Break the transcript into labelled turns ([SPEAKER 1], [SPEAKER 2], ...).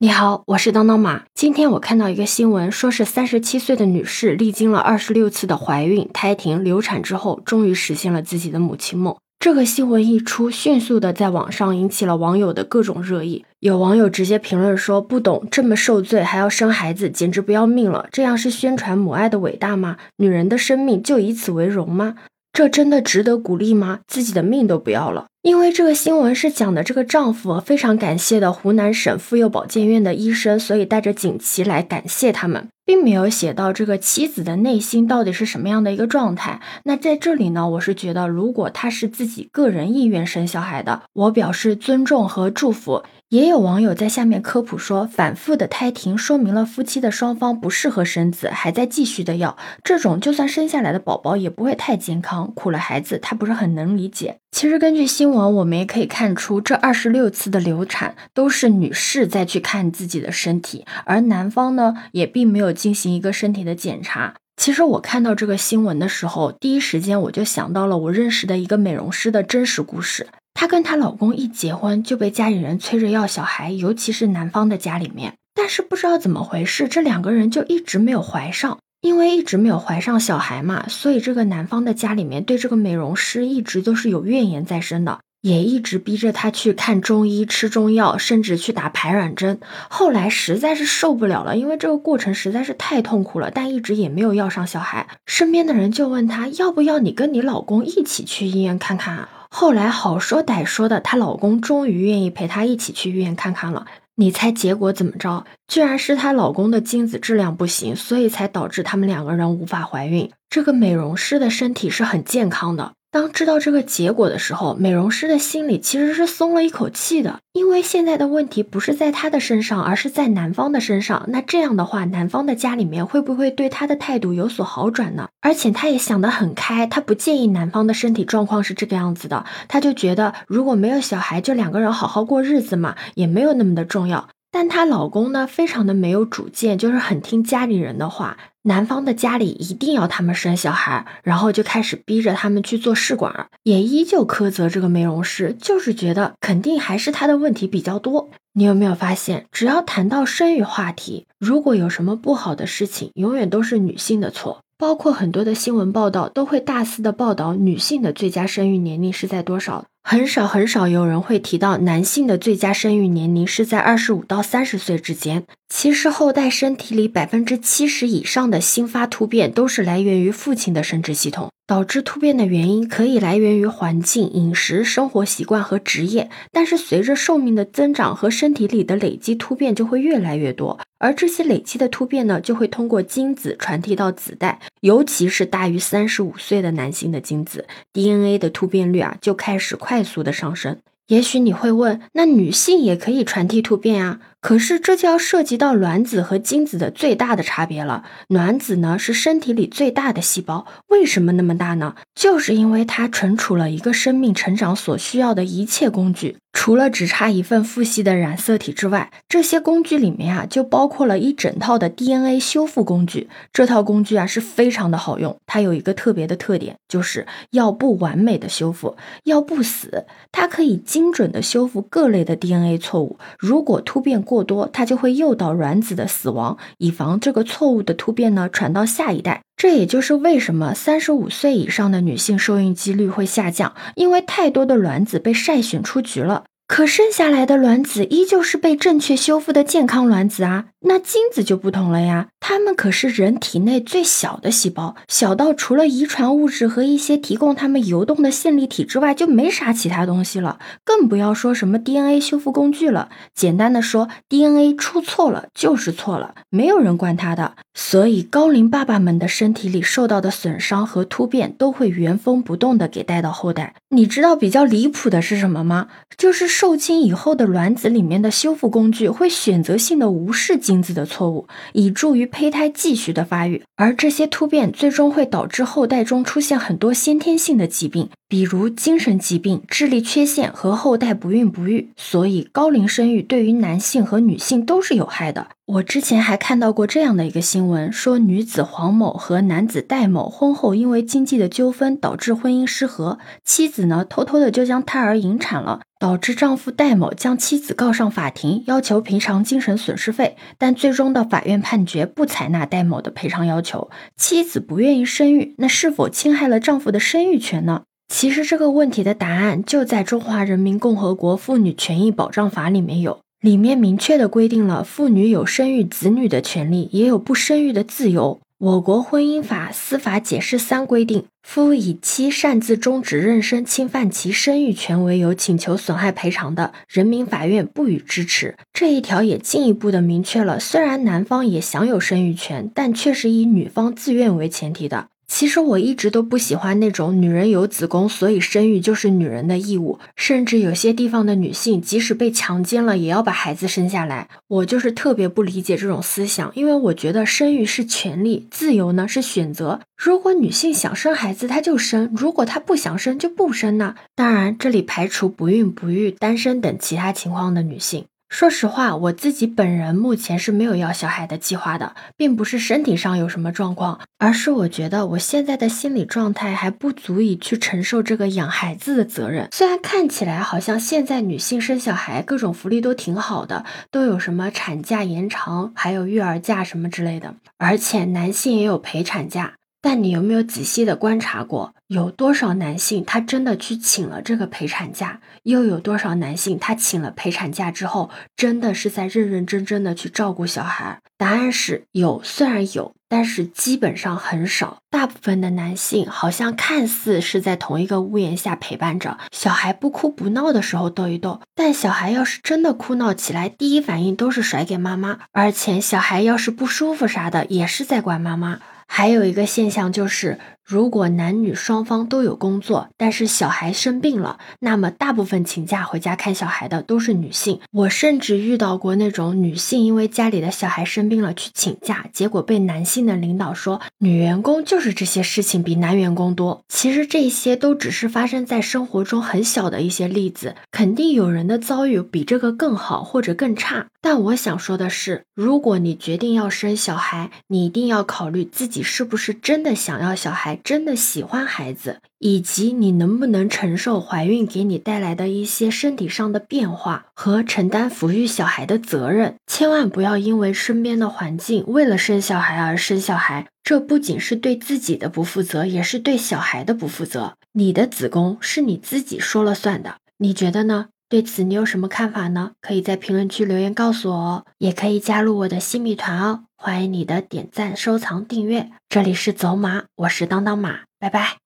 [SPEAKER 1] 你好，我是当当马。今天我看到一个新闻，说是三十七岁的女士历经了二十六次的怀孕、胎停、流产之后，终于实现了自己的母亲梦。这个新闻一出，迅速的在网上引起了网友的各种热议。有网友直接评论说：“不懂，这么受罪还要生孩子，简直不要命了！这样是宣传母爱的伟大吗？女人的生命就以此为荣吗？这真的值得鼓励吗？自己的命都不要了。”因为这个新闻是讲的这个丈夫非常感谢的湖南省妇幼保健院的医生，所以带着锦旗来感谢他们，并没有写到这个妻子的内心到底是什么样的一个状态。那在这里呢，我是觉得，如果他是自己个人意愿生小孩的，我表示尊重和祝福。也有网友在下面科普说，反复的胎停说明了夫妻的双方不适合生子，还在继续的要这种，就算生下来的宝宝也不会太健康，苦了孩子，他不是很能理解。其实根据新闻，我们也可以看出，这二十六次的流产都是女士在去看自己的身体，而男方呢也并没有进行一个身体的检查。其实我看到这个新闻的时候，第一时间我就想到了我认识的一个美容师的真实故事。她跟她老公一结婚就被家里人催着要小孩，尤其是男方的家里面。但是不知道怎么回事，这两个人就一直没有怀上。因为一直没有怀上小孩嘛，所以这个男方的家里面对这个美容师一直都是有怨言在身的，也一直逼着她去看中医、吃中药，甚至去打排卵针。后来实在是受不了了，因为这个过程实在是太痛苦了，但一直也没有要上小孩。身边的人就问他要不要你跟你老公一起去医院看看啊？后来好说歹说的，她老公终于愿意陪她一起去医院看看了。你猜结果怎么着？居然是她老公的精子质量不行，所以才导致他们两个人无法怀孕。这个美容师的身体是很健康的。当知道这个结果的时候，美容师的心里其实是松了一口气的，因为现在的问题不是在他的身上，而是在男方的身上。那这样的话，男方的家里面会不会对他的态度有所好转呢？而且他也想得很开，他不介意男方的身体状况是这个样子的，他就觉得如果没有小孩，就两个人好好过日子嘛，也没有那么的重要。但她老公呢，非常的没有主见，就是很听家里人的话。男方的家里一定要他们生小孩，然后就开始逼着他们去做试管，也依旧苛责这个美容师，就是觉得肯定还是他的问题比较多。你有没有发现，只要谈到生育话题，如果有什么不好的事情，永远都是女性的错。包括很多的新闻报道都会大肆的报道女性的最佳生育年龄是在多少。很少很少有人会提到男性的最佳生育年龄是在二十五到三十岁之间。其实后代身体里百分之七十以上的新发突变都是来源于父亲的生殖系统。导致突变的原因可以来源于环境、饮食、生活习惯和职业，但是随着寿命的增长和身体里的累积，突变就会越来越多。而这些累积的突变呢，就会通过精子传递到子代，尤其是大于三十五岁的男性的精子，DNA 的突变率啊就开始快速的上升。也许你会问，那女性也可以传递突变啊？可是这就要涉及到卵子和精子的最大的差别了。卵子呢是身体里最大的细胞，为什么那么大呢？就是因为它存储了一个生命成长所需要的一切工具。除了只差一份父系的染色体之外，这些工具里面啊就包括了一整套的 DNA 修复工具。这套工具啊是非常的好用，它有一个特别的特点，就是要不完美的修复，要不死，它可以精准的修复各类的 DNA 错误。如果突变过多，它就会诱导卵子的死亡，以防这个错误的突变呢传到下一代。这也就是为什么三十五岁以上的女性受孕几率会下降，因为太多的卵子被筛选出局了。可剩下来的卵子依旧是被正确修复的健康卵子啊，那精子就不同了呀，它们可是人体内最小的细胞，小到除了遗传物质和一些提供它们游动的线粒体之外，就没啥其他东西了，更不要说什么 DNA 修复工具了。简单的说，DNA 出错了就是错了，没有人管它的。所以高龄爸爸们的身体里受到的损伤和突变都会原封不动的给带到后代。你知道比较离谱的是什么吗？就是。受精以后的卵子里面的修复工具会选择性的无视精子的错误，以助于胚胎继续的发育，而这些突变最终会导致后代中出现很多先天性的疾病，比如精神疾病、智力缺陷和后代不孕不育。所以高龄生育对于男性和女性都是有害的。我之前还看到过这样的一个新闻，说女子黄某和男子戴某婚后因为经济的纠纷导致婚姻失和，妻子呢偷偷的就将胎儿引产了。导致丈夫戴某将妻子告上法庭，要求赔偿精神损失费，但最终的法院判决不采纳戴某的赔偿要求。妻子不愿意生育，那是否侵害了丈夫的生育权呢？其实这个问题的答案就在《中华人民共和国妇女权益保障法》里面有，里面明确的规定了妇女有生育子女的权利，也有不生育的自由。我国婚姻法司法解释三规定，夫以妻擅自终止妊娠、侵犯其生育权为由请求损害赔偿的，人民法院不予支持。这一条也进一步的明确了，虽然男方也享有生育权，但却是以女方自愿为前提的。其实我一直都不喜欢那种女人有子宫，所以生育就是女人的义务。甚至有些地方的女性，即使被强奸了，也要把孩子生下来。我就是特别不理解这种思想，因为我觉得生育是权利，自由呢是选择。如果女性想生孩子，她就生；如果她不想生，就不生呢。当然，这里排除不孕不育、单身等其他情况的女性。说实话，我自己本人目前是没有要小孩的计划的，并不是身体上有什么状况，而是我觉得我现在的心理状态还不足以去承受这个养孩子的责任。虽然看起来好像现在女性生小孩各种福利都挺好的，都有什么产假延长，还有育儿假什么之类的，而且男性也有陪产假。但你有没有仔细的观察过，有多少男性他真的去请了这个陪产假？又有多少男性他请了陪产假之后，真的是在认认真真的去照顾小孩？答案是有，虽然有，但是基本上很少。大部分的男性好像看似是在同一个屋檐下陪伴着小孩，不哭不闹的时候逗一逗，但小孩要是真的哭闹起来，第一反应都是甩给妈妈，而且小孩要是不舒服啥的，也是在管妈妈。还有一个现象就是。如果男女双方都有工作，但是小孩生病了，那么大部分请假回家看小孩的都是女性。我甚至遇到过那种女性因为家里的小孩生病了去请假，结果被男性的领导说女员工就是这些事情比男员工多。其实这些都只是发生在生活中很小的一些例子，肯定有人的遭遇比这个更好或者更差。但我想说的是，如果你决定要生小孩，你一定要考虑自己是不是真的想要小孩。真的喜欢孩子，以及你能不能承受怀孕给你带来的一些身体上的变化和承担抚育小孩的责任。千万不要因为身边的环境为了生小孩而生小孩，这不仅是对自己的不负责，也是对小孩的不负责。你的子宫是你自己说了算的，你觉得呢？对此你有什么看法呢？可以在评论区留言告诉我哦，也可以加入我的新米团哦。欢迎你的点赞、收藏、订阅。这里是走马，我是当当马，拜拜。